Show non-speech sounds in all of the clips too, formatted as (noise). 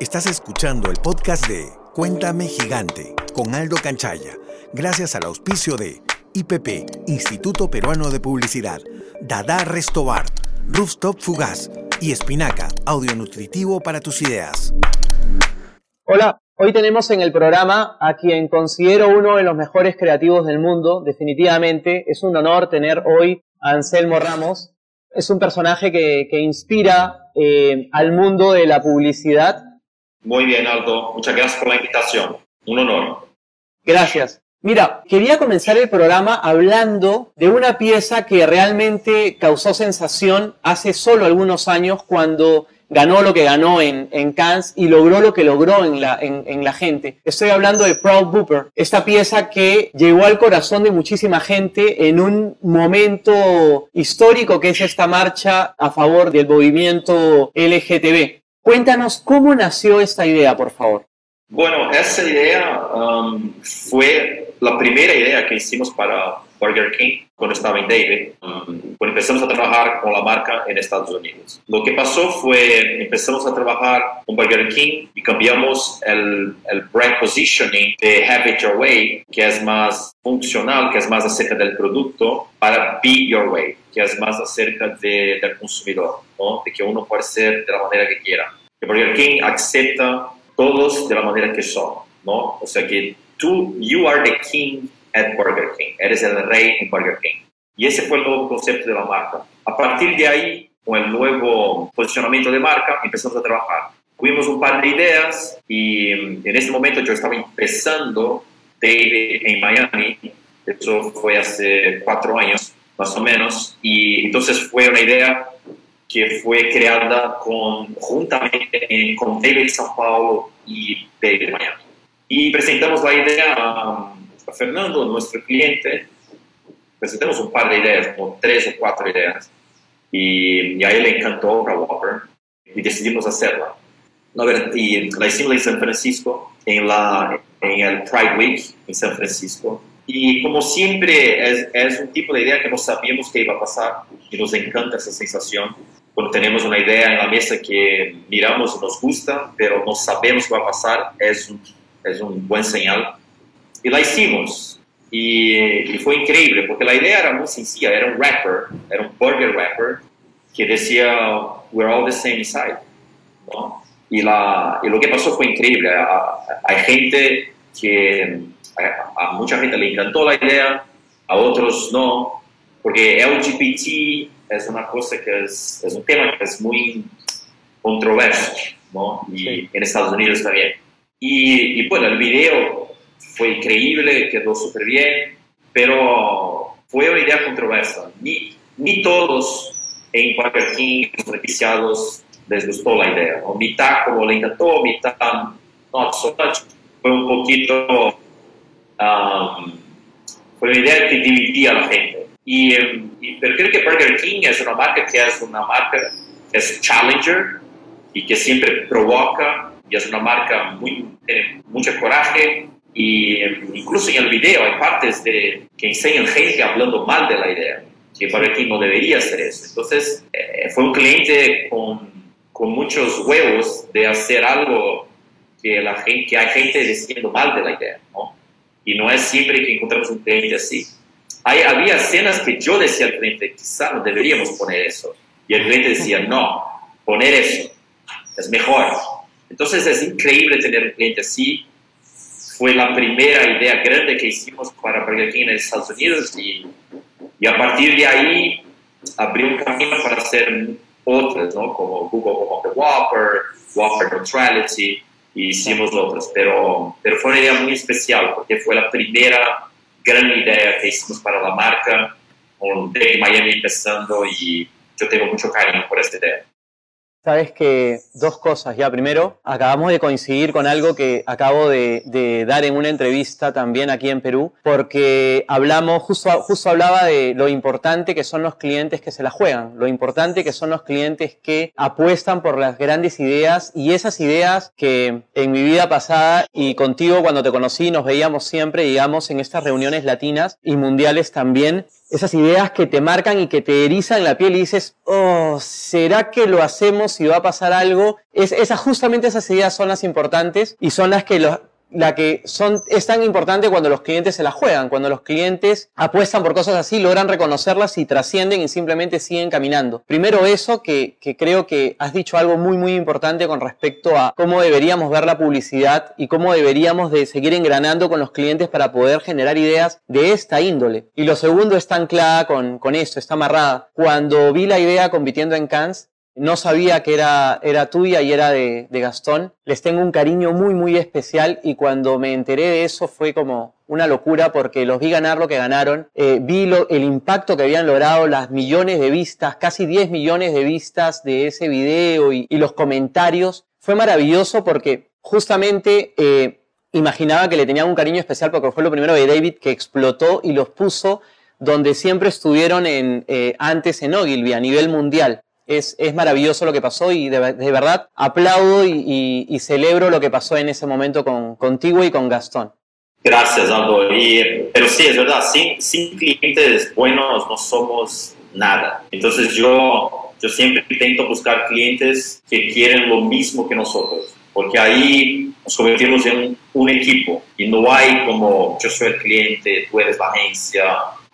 Estás escuchando el podcast de Cuéntame Gigante con Aldo Canchaya, gracias al auspicio de IPP, Instituto Peruano de Publicidad, Dada Restobar, Rooftop Fugaz y Espinaca, audio nutritivo para tus ideas. Hola, hoy tenemos en el programa a quien considero uno de los mejores creativos del mundo, definitivamente. Es un honor tener hoy a Anselmo Ramos. Es un personaje que, inspira eh, al mundo de la publicidad. Muy bien, Aldo. Muchas gracias por la invitación. Un honor. Gracias. Mira, quería comenzar el programa hablando de una pieza que realmente causó sensación hace solo algunos años cuando ganó lo que ganó en, en Cannes y logró lo que logró en la, en, la gente. Estoy hablando de Proud Booper, esta pieza que llegó al corazón de muchísima gente en un momento histórico que es esta marcha a favor del movimiento LGTB. Cuéntanos cómo nació esta idea, por favor. Bueno, esa idea um, fue la primera idea que hicimos para Burger King cuando estaba en David, um, cuando empezamos a trabajar con la marca en Estados Unidos. Lo que pasó fue, empezamos a trabajar con Burger King y cambiamos el, el brand positioning de Have It Your Way, que es más funcional, que es más acerca del producto, para Be Your Way, que es más acerca de, del consumidor, ¿no? de que uno puede ser de la manera que quiera. Que Burger King acepta todos de la manera que son, ¿no? O sea que tú, you are the king at Burger King, eres el rey en Burger King. Y ese fue el nuevo concepto de la marca. A partir de ahí, con el nuevo posicionamiento de marca, empezamos a trabajar. Tuvimos un par de ideas y mm, en ese momento yo estaba empezando David en Miami, eso fue hace cuatro años más o menos, y entonces fue una idea que fue creada conjuntamente con David São Paulo y David Miami. Y presentamos la idea a, Fernando, nuestro cliente. Presentamos un par de ideas, como tres o cuatro ideas. Y, a él le encantó la Whopper y decidimos hacerla. y la hicimos en San Francisco, en, la, en el Pride Week en San Francisco. Y como siempre, es, es un tipo de idea que no sabíamos que iba a pasar y nos encanta esa sensación cuando tenemos una idea en la mesa que miramos y nos gusta, pero no sabemos qué va a pasar, es un, es un buen señal. Y la hicimos. Y, fue increíble, porque la idea era muy sencilla, era un rapper, era un burger rapper, que decía, we're all the same inside. ¿no? Y, la, y lo que pasó fue increíble. Hay gente que, a, a mucha gente le encantó la idea, a otros no, porque LGBT es una cosa que es, es un tema que es muy controverso, ¿no? Y en Estados Unidos también. Y, y, bueno, el video fue increíble, quedó súper bien, pero fue una idea controversa. Ni, ni todos en Burger King, los beneficiados, les gustó la idea. ¿no? Mitad como le encantó, mitad so much. Fue un poquito... Um, fue una idea que dividía a la gente. Y, pero creo que Burger King es una marca que es una marca que es challenger y que siempre provoca y es una marca muy tiene mucho coraje y incluso en el video hay partes de que enseñan gente hablando mal de la idea que Burger King no debería hacer eso entonces eh, fue un cliente con, con muchos huevos de hacer algo que la gente que hay gente diciendo mal de la idea ¿no? Y no es siempre que encontramos un cliente así había escenas que yo decía al cliente, quizá no deberíamos poner eso. Y el cliente decía, (laughs) no, poner eso es mejor. Entonces es increíble tener un cliente así. Fue la primera idea grande que hicimos para Burger King en Estados Unidos y, y a partir de ahí abrió un camino para hacer otras, ¿no? como Google como The Whopper, Whopper Neutrality, y hicimos otras. Pero, pero fue una idea muy especial porque fue la primera gran idea que hicimos para la marca, con Miami empezando y yo tengo mucho cariño por esta idea. Sabes que dos cosas ya. Primero, acabamos de coincidir con algo que acabo de, dar en una entrevista también aquí en Perú, porque hablamos, justo, justo hablaba de lo importante que son los clientes que se la juegan, lo importante que son los clientes que apuestan por las grandes ideas y esas ideas que en mi vida pasada y contigo cuando te conocí nos veíamos siempre, digamos, en estas reuniones latinas y mundiales también esas ideas que te marcan y que te erizan la piel y dices, oh, ¿será que lo hacemos y va a pasar algo? Es, esas, justamente esas ideas son las importantes y son las que los, la que son, es tan importante cuando los clientes se la juegan, cuando los clientes apuestan por cosas así, logran reconocerlas y trascienden y simplemente siguen caminando. Primero eso, que, que creo que has dicho algo muy, muy importante con respecto a cómo deberíamos ver la publicidad y cómo deberíamos de seguir engranando con los clientes para poder generar ideas de esta índole. Y lo segundo está anclada con, con esto, está amarrada. Cuando vi la idea compitiendo en Cannes, no sabía que era, era tuya y era de, Gastón. Les tengo un cariño muy, muy especial y cuando me enteré de eso fue como una locura porque los vi ganar lo que ganaron. Eh, vi el impacto que habían logrado, las millones de vistas, casi 10 millones de vistas de ese video y, los comentarios. Fue maravilloso porque justamente eh, imaginaba que le tenía un cariño especial porque fue lo primero de David que explotó y los puso donde siempre estuvieron en, eh, antes en Ogilvy a nivel mundial es, es maravilloso lo que pasó y de, verdad aplaudo y, celebro lo que pasó en ese momento con, contigo y con Gastón. Gracias, Aldo. pero sí, es verdad, sin, sin clientes buenos no somos nada. Entonces yo, yo siempre intento buscar clientes que quieren lo mismo que nosotros, porque ahí nos convertimos en un equipo y no hay como yo soy el cliente, tú eres la agencia,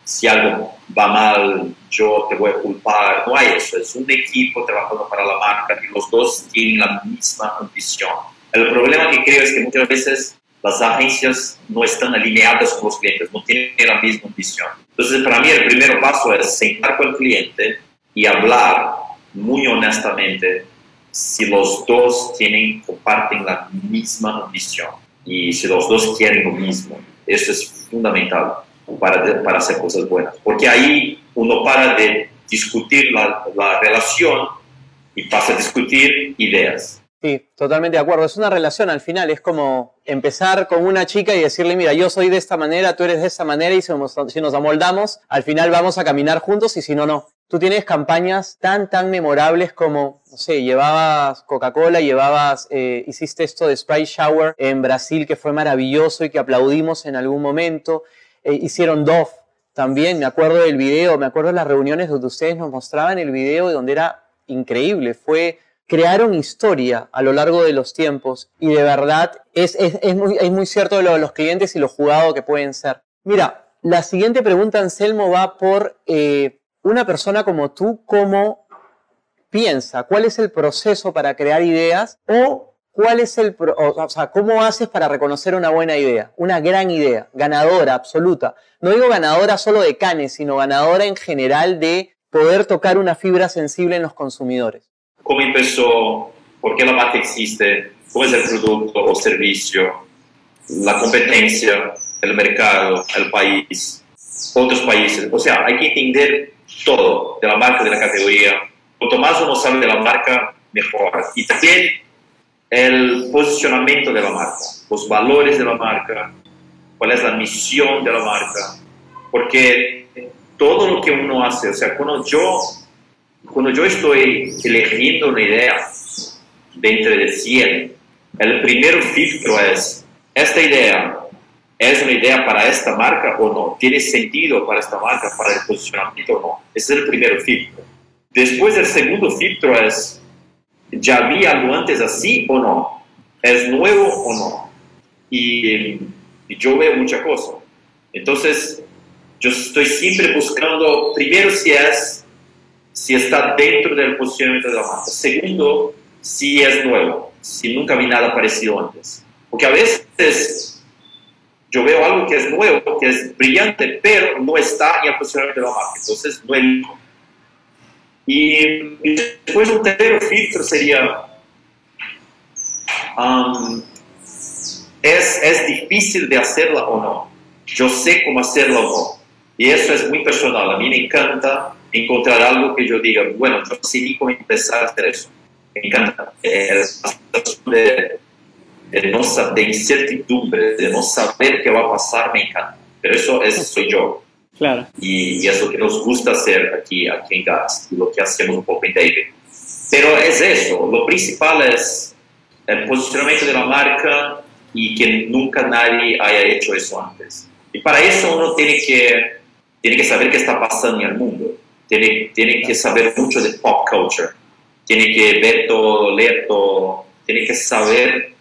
si algo va mal, yo te voy a culpar. No hay eso, es un equipo trabajando para la marca y los dos tienen la misma ambición. El problema que creo es que muchas veces las agencias no están alineadas con los clientes, no tienen la misma ambición. Entonces, para mí el primer paso es sentar con el cliente y hablar muy honestamente si los dos tienen, comparten la misma ambición y si los dos quieren lo mismo. Eso es fundamental para, para hacer cosas buenas. Porque ahí uno para de discutir la, la relación y pasa a discutir ideas. Sí, totalmente de acuerdo. Es una relación al final, es como empezar con una chica y decirle, mira, yo soy de esta manera, tú eres de esta manera y si nos, si nos amoldamos, al final vamos a caminar juntos y si no, no. Tú tienes campañas tan, tan memorables como, no sé, llevabas Coca-Cola, llevabas, eh, hiciste esto de Sprite Shower en Brasil que fue maravilloso y que aplaudimos en algún momento. Eh, hicieron Dove también, me acuerdo del video, me acuerdo de las reuniones donde ustedes nos mostraban el video y donde era increíble, fue, crearon historia a lo largo de los tiempos y de verdad es, es, muy, es muy, cierto lo de los clientes y lo jugado que pueden ser. Mira, la siguiente pregunta, Anselmo, va por eh, una persona como tú, ¿cómo piensa? ¿Cuál es el proceso para crear ideas? O ¿Cuál es el, o sea, cómo haces para reconocer una buena idea, una gran idea, ganadora, absoluta? No digo ganadora solo de canes, sino ganadora en general de poder tocar una fibra sensible en los consumidores. ¿Cómo empezó? ¿Por qué la marca existe? ¿Cómo es el producto o servicio? La competencia, el mercado, el país, otros países. O sea, hay que entender todo de la marca, de la categoría. Cuanto más uno sabe de la marca, mejor. Y también el posicionamiento de la marca, los valores de la marca, cuál es la misión de la marca, porque todo lo que uno hace, o sea, cuando yo, cuando yo estoy eligiendo una idea dentro de 100, el primer filtro es, ¿esta idea es una idea para esta marca o no? ¿Tiene sentido para esta marca, para el posicionamiento o no? Ese es el primer filtro. Después el segundo filtro es, ¿Ya había algo antes así o no? ¿Es nuevo o no? Y, yo veo mucha cosa. Entonces, yo estoy siempre buscando, primero, si es, si está dentro del posicionamiento de la marca. Segundo, si es nuevo, si nunca vi nada parecido antes. Porque a veces yo veo algo que es nuevo, que es brillante, pero no está en el posicionamiento de la marca. Entonces, no y, después un tercer filtro sería, um, ¿es, ¿es difícil de hacerla o no? Yo sé cómo hacerla o no. Y eso es muy personal. A mí me encanta encontrar algo que yo diga, bueno, sé ni cómo empezar a hacer eso. Me encanta. Es de, de, no, de incertidumbre, de no saber qué va a pasar, me encanta. Pero eso, eso soy yo. Claro. Y, es lo que nos gusta hacer aquí, aquí en GAS, lo que hacemos un poco en David. Pero es eso, lo principal es el posicionamiento de la marca y que nunca nadie haya hecho eso antes. Y para eso uno tiene que tiene que saber qué está pasando en el mundo, tiene, tiene que saber mucho de pop culture, tiene que ver todo, leer todo, tiene que saber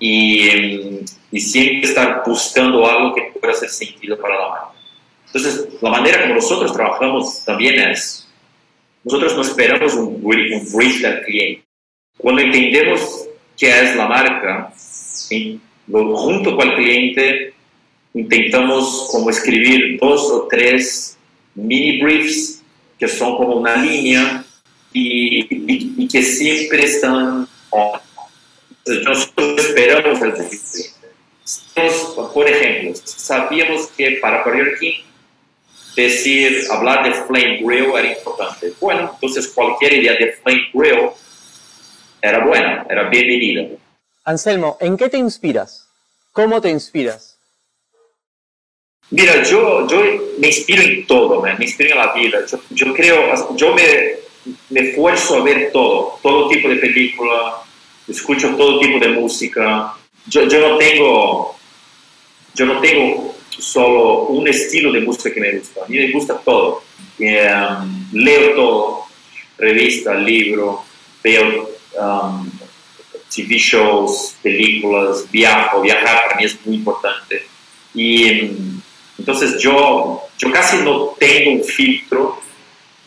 y, y siempre estar buscando algo que pueda hacer sentido para la marca. Entonces, la manera como nosotros trabajamos también es, nosotros no esperamos un, un brief del cliente. Cuando entendemos qué es la marca, junto con el cliente intentamos como escribir dos o tres mini briefs que son como una línea y, que siempre están nosotros esperamos el cliente. Por ejemplo, sabíamos que para King decir, hablar de Flame Grill era importante. Bueno, entonces cualquier idea de Flame Grill era buena, era bienvenida. Anselmo, ¿en qué te inspiras? ¿Cómo te inspiras? Mira, yo, yo me inspiro en todo, me inspiro en la vida. Yo, creo, yo me, me esfuerzo a ver todo, todo tipo de película, escucho todo tipo de música. Yo, yo no tengo, yo no tengo solo un estilo de música que me gusta, a mí me gusta todo. Um, leo todo, revista, libro, veo um, TV shows, películas, viajo, viajar para mí es muy importante. Y um, entonces yo, yo casi no tengo un filtro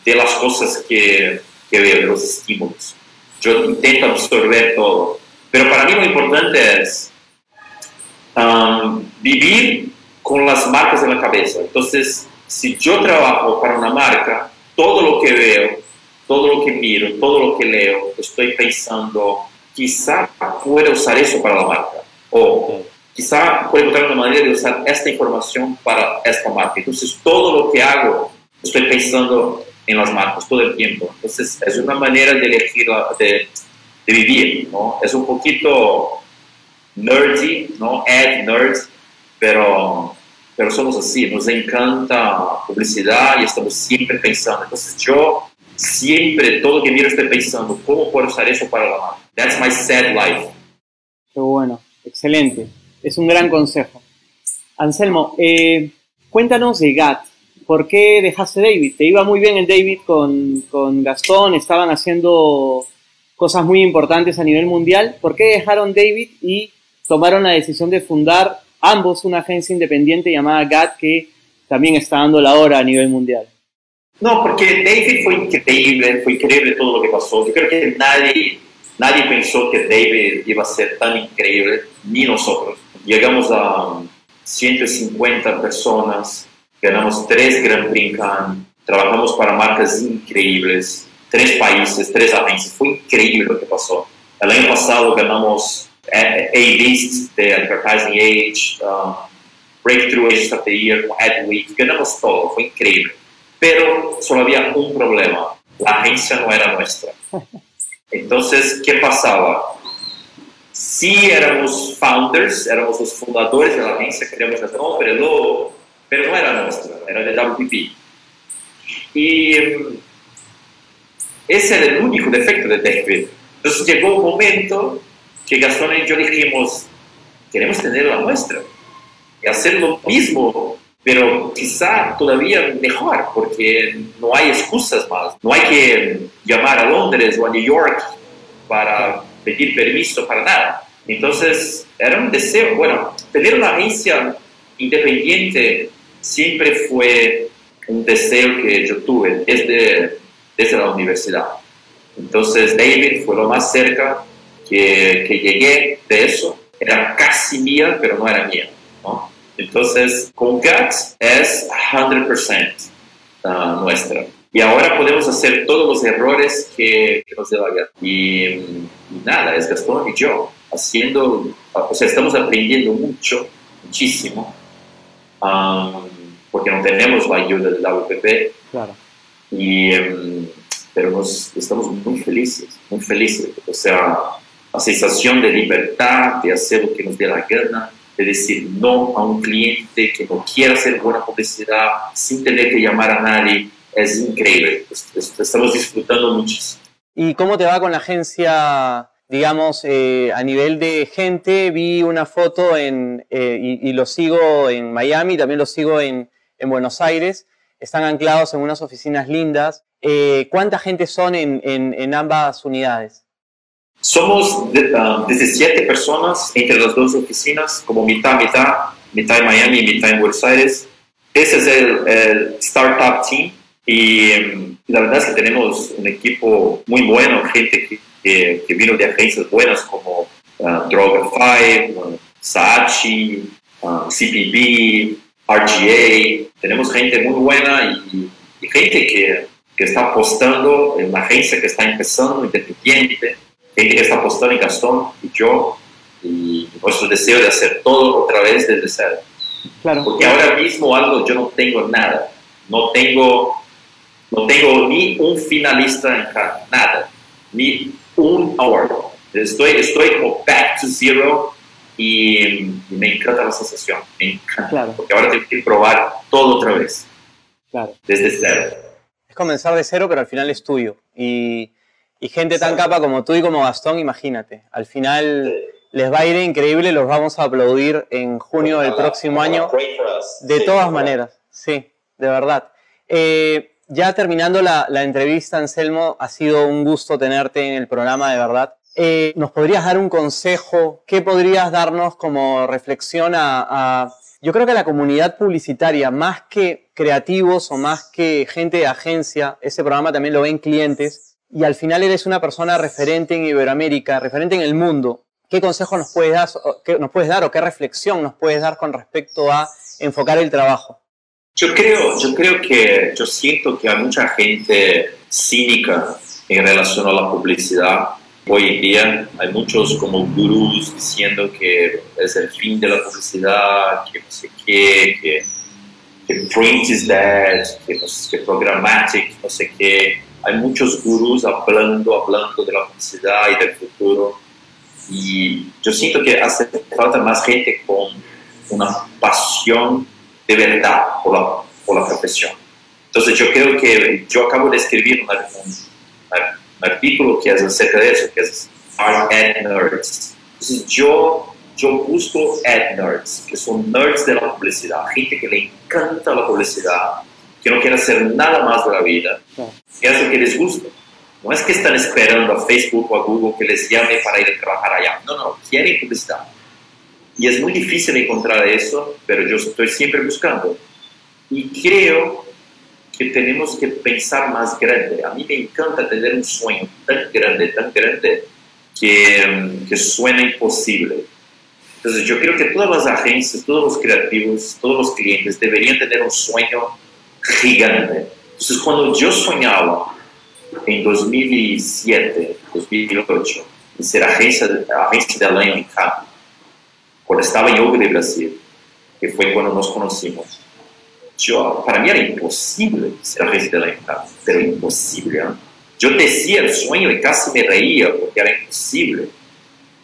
de las cosas que, que veo, de los estímulos. Yo intento absorber todo. Pero para mí lo importante es vivir con las marcas en la cabeza. Entonces, si yo trabajo para una marca, todo lo que veo, todo lo que miro, todo lo que leo, estoy pensando, quizá pueda usar eso para la marca. O quizá pueda encontrar una manera de usar esta información para esta marca. Entonces, todo lo que hago, estoy pensando en las marcas todo el tiempo. Entonces, es una manera de elegir, de, de vivir, ¿no? Es un poquito nerdy, ¿no? Ad nerd, pero pero somos así, nos encanta publicidad y estamos siempre pensando. Entonces yo siempre, todo que miro estoy pensando, ¿cómo puedo usar eso para la marca? That's my sad life. Qué bueno, excelente. Es un gran consejo. Anselmo, eh, cuéntanos de GAT. ¿Por qué dejaste David? Te iba muy bien el David con, con Gastón, estaban haciendo cosas muy importantes a nivel mundial. ¿Por qué dejaron David y tomaron la decisión de fundar ambos una agencia independiente llamada GAT que también está dando la hora a nivel mundial. No, porque David fue increíble, fue increíble todo lo que pasó. Yo creo que nadie, nadie pensó que David iba a ser tan increíble, ni nosotros. Llegamos a 150 personas, ganamos tres Grand Prix trabajamos para marcas increíbles, tres países, tres agencias. Fue increíble lo que pasó. El año pasado ganamos A-List de Advertising Age, um, Breakthrough Agents of the Year, AdWeek, ganamos todo, fue increíble. Pero solo había un problema, la agencia no era nuestra. Entonces, ¿qué pasaba? Si éramos founders, éramos los fundadores de la agencia, queríamos hacer nombre, lo, pero no era nuestra, era de WPP. Y um, ese era el único defecto de David. Entonces llegó un momento que Gastón y yo dijimos, queremos tener la nuestra y hacer lo mismo, pero quizá todavía mejor, porque no hay excusas más. No hay que llamar a Londres o a New York para pedir permiso para nada. Entonces, era un deseo, bueno, tener una agencia independiente siempre fue un deseo que yo tuve desde, desde la universidad. Entonces, David fue lo más cerca que, que llegué de eso era casi mía, pero no era mía. ¿no? Entonces, con GATS es 100% uh, nuestra. Y ahora podemos hacer todos los errores que, nos dé la Y, nada, es Gastón y yo haciendo, o sea, estamos aprendiendo mucho, muchísimo, um, porque no tenemos la ayuda del WPP. Claro. Y, um, pero nos, estamos muy felices, muy felices. O sea, la sensación de libertad, de hacer lo que nos dé la gana, de decir no a un cliente que no quiera hacer buena publicidad sin tener que llamar a nadie, es increíble. Estamos disfrutando muchísimo. ¿Y cómo te va con la agencia, digamos, eh, a nivel de gente? Vi una foto en, eh, y, lo sigo en Miami, también lo sigo en, en Buenos Aires. Están anclados en unas oficinas lindas. Eh, ¿Cuánta gente son en, en, ambas unidades? Somos de, 17 ah, personas entre las dos oficinas, como mitad, mitad, mitad en Miami y mitad en Buenos Aires. Ese es el, el Startup Team y em, la verdad es que tenemos un equipo muy bueno, gente que, que, vino de agencias buenas como uh, Droga5, uh, Saatchi, uh, CPB, RGA. Tenemos gente muy buena y, gente que, que, está apostando en una agencia que está empezando, independiente, está apostando en Gastón y yo, y nuestro deseo de hacer todo otra vez desde cero. Claro. Porque ahora mismo algo yo no tengo nada, no tengo no tengo ni un finalista en nada, ni un award. Estoy, estoy como back to zero y, me encanta la sensación, me encanta. Porque ahora tengo que probar todo otra vez. Claro. Desde cero. Es comenzar de cero, pero al final es tuyo. Y, y gente tan capa como tú y como Gastón, imagínate. Al final les va a ir increíble, los vamos a aplaudir en junio del próximo año. De todas maneras, sí, de verdad. Eh, ya terminando la, entrevista, Anselmo, ha sido un gusto tenerte en el programa, de verdad. Eh, ¿Nos podrías dar un consejo? ¿Qué podrías darnos como reflexión a, yo creo que a la comunidad publicitaria, más que creativos o más que gente de agencia, ese programa también lo ven clientes, y al final eres una persona referente en Iberoamérica, referente en el mundo. ¿Qué consejo nos puedes dar, qué nos puedes dar o qué reflexión nos puedes dar con respecto a enfocar el trabajo? Yo creo, yo creo que, yo siento que hay mucha gente cínica en relación a la publicidad. Hoy en día hay muchos como gurús diciendo que es el fin de la publicidad, que no sé qué, que, print is dead, que, que programmatic, no sé qué. Hay muchos gurús hablando, hablando de la publicidad y del futuro. Y yo siento que hace falta más gente con una pasión de verdad por la, por la profesión. Entonces yo creo que yo acabo de escribir un, artículo que es acerca de eso, que es Art Ad Nerds. Entonces yo, yo busco ad nerds, que son nerds de la publicidad, gente que le encanta la publicidad, que no quiere hacer nada más de la vida, que hace lo que les gusta. No es que están esperando a Facebook o a Google que les llame para ir a trabajar allá. No, no, quieren publicidad. Y es muy difícil encontrar eso, pero yo estoy siempre buscando. Y creo que tenemos que pensar más grande. A mí me encanta tener un sueño tan grande, tan grande, que, que suena imposible. Entonces yo creo que todas las agencias, todos los creativos, todos los clientes deberían tener un sueño gigante. Entonces cuando yo soñaba en 2007, 2008, en ser agencia, agencia año en Cannes, cuando estaba en Hugo de Brasil, que fue cuando nos conocimos, yo, para mí era imposible ser agente de la entrada, pero imposible. ¿eh? Yo decía el sueño y casi me reía porque era imposible.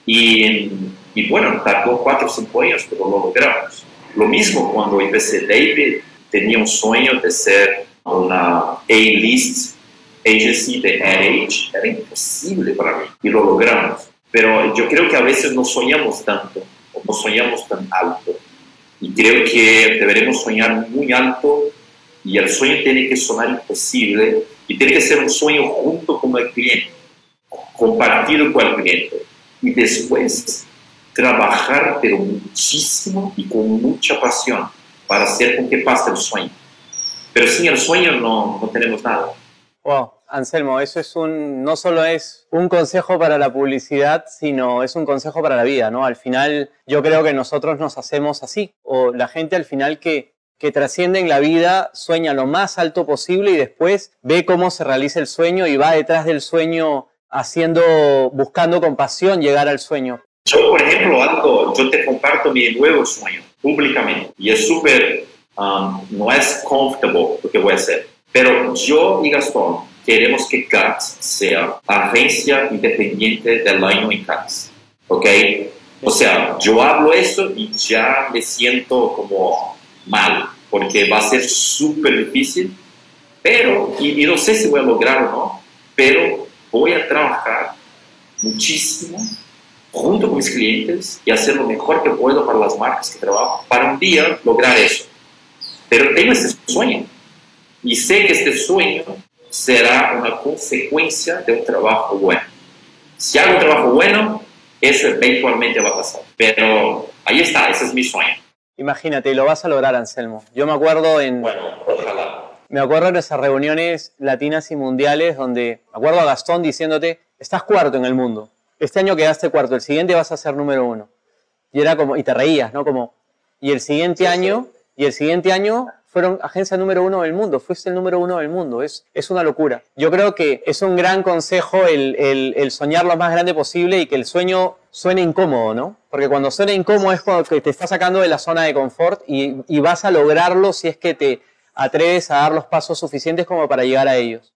Y, y bueno, tardó cuatro o cinco años, pero lo logramos. Lo mismo cuando empecé David, tenía un sueño de ser una A-list agency de Age. Era imposible para mí y lo logramos. Pero yo creo que a veces no soñamos tanto no soñamos tan alto. Y creo que deberemos soñar muy alto y el sueño tiene que sonar imposible y tiene que ser un sueño junto con el cliente, compartido con el cliente. Y después trabajar pero muchísimo y con mucha pasión para hacer con que pase el sueño. Pero sin el sueño no, no tenemos nada. Wow. Anselmo, eso es un, no solo es un consejo para la publicidad, sino es un consejo para la vida, ¿no? Al final, yo creo que nosotros nos hacemos así, o la gente al final que, que trasciende en la vida sueña lo más alto posible y después ve cómo se realiza el sueño y va detrás del sueño haciendo, buscando con pasión llegar al sueño. Yo, por ejemplo, algo, yo te comparto mi nuevo sueño públicamente y es súper, um, no es comfortable lo que voy a hacer, pero yo y Gastón queremos que CATS sea agencia independiente del año en CATS. ¿Ok? O sea, yo hablo eso y ya me siento como mal, porque va a ser súper difícil, pero, y, y, no sé si voy a lograr o no, pero voy a trabajar muchísimo junto con mis clientes y hacer lo mejor que puedo para las marcas que trabajo para un día lograr eso. pero tengo ese sueño y sé que este sueño será una consecuencia de un trabajo bueno. Si hago un trabajo bueno, eso eventualmente va a pasar. Pero ahí está, ese es mi sueño. Imagínate, lo vas a lograr, Anselmo. Yo me acuerdo en... Bueno, ojalá. Me acuerdo en esas reuniones latinas y mundiales donde me acuerdo a Gastón diciéndote, estás cuarto en el mundo. Este año quedaste cuarto, el siguiente vas a ser número uno. Y era como, y te reías, ¿no? Como, y el siguiente año, y el siguiente año fueron agencia número uno del mundo, fuiste el número uno del mundo, es, es una locura. Yo creo que es un gran consejo el, el, soñar lo más grande posible y que el sueño suene incómodo, ¿no? Porque cuando suena incómodo es cuando te está sacando de la zona de confort y, y vas a lograrlo si es que te atreves a dar los pasos suficientes como para llegar a ellos.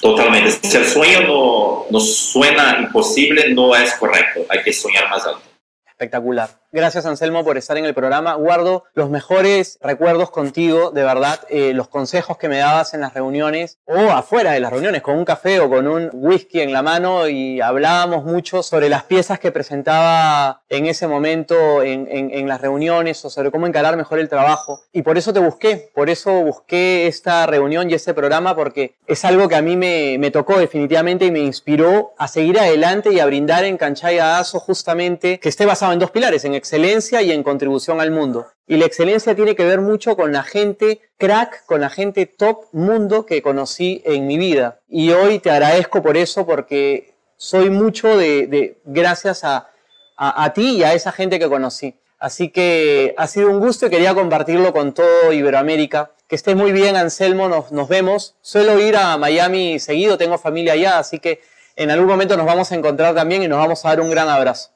Totalmente. Si el sueño no, no suena imposible, no es correcto. Hay que soñar más alto. Espectacular. Gracias Anselmo por estar en el programa. Guardo los mejores recuerdos contigo, de verdad, eh, los consejos que me dabas en las reuniones o afuera de las reuniones, con un café o con un whisky en la mano y hablábamos mucho sobre las piezas que presentaba en ese momento en, en, las reuniones o sobre cómo encarar mejor el trabajo. Y por eso te busqué, por eso busqué esta reunión y este programa porque es algo que a mí me, me tocó definitivamente y me inspiró a seguir adelante y a brindar en Canchaya Aso justamente que esté basado en dos pilares, en excelencia y en contribución al mundo. Y la excelencia tiene que ver mucho con la gente crack, con la gente top mundo que conocí en mi vida. Y hoy te agradezco por eso porque soy mucho de, gracias a, a, ti y a esa gente que conocí. Así que ha sido un gusto y quería compartirlo con todo Iberoamérica. Que estés muy bien, Anselmo, nos, nos vemos. Suelo ir a Miami seguido, tengo familia allá, así que en algún momento nos vamos a encontrar también y nos vamos a dar un gran abrazo.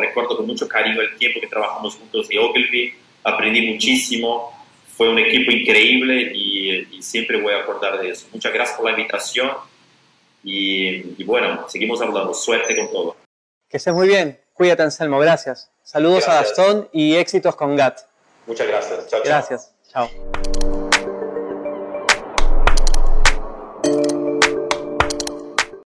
Recuerdo con mucho cariño el tiempo que trabajamos juntos de Ogilvy, aprendí muchísimo, fue un equipo increíble y, siempre voy a acordar de eso. Muchas gracias por la invitación y, bueno, seguimos hablando. Suerte con todo. Que estés muy bien. Cuídate, Anselmo. Gracias. Saludos a Gastón y éxitos con GAT. Muchas gracias. Chao, Gracias. chao.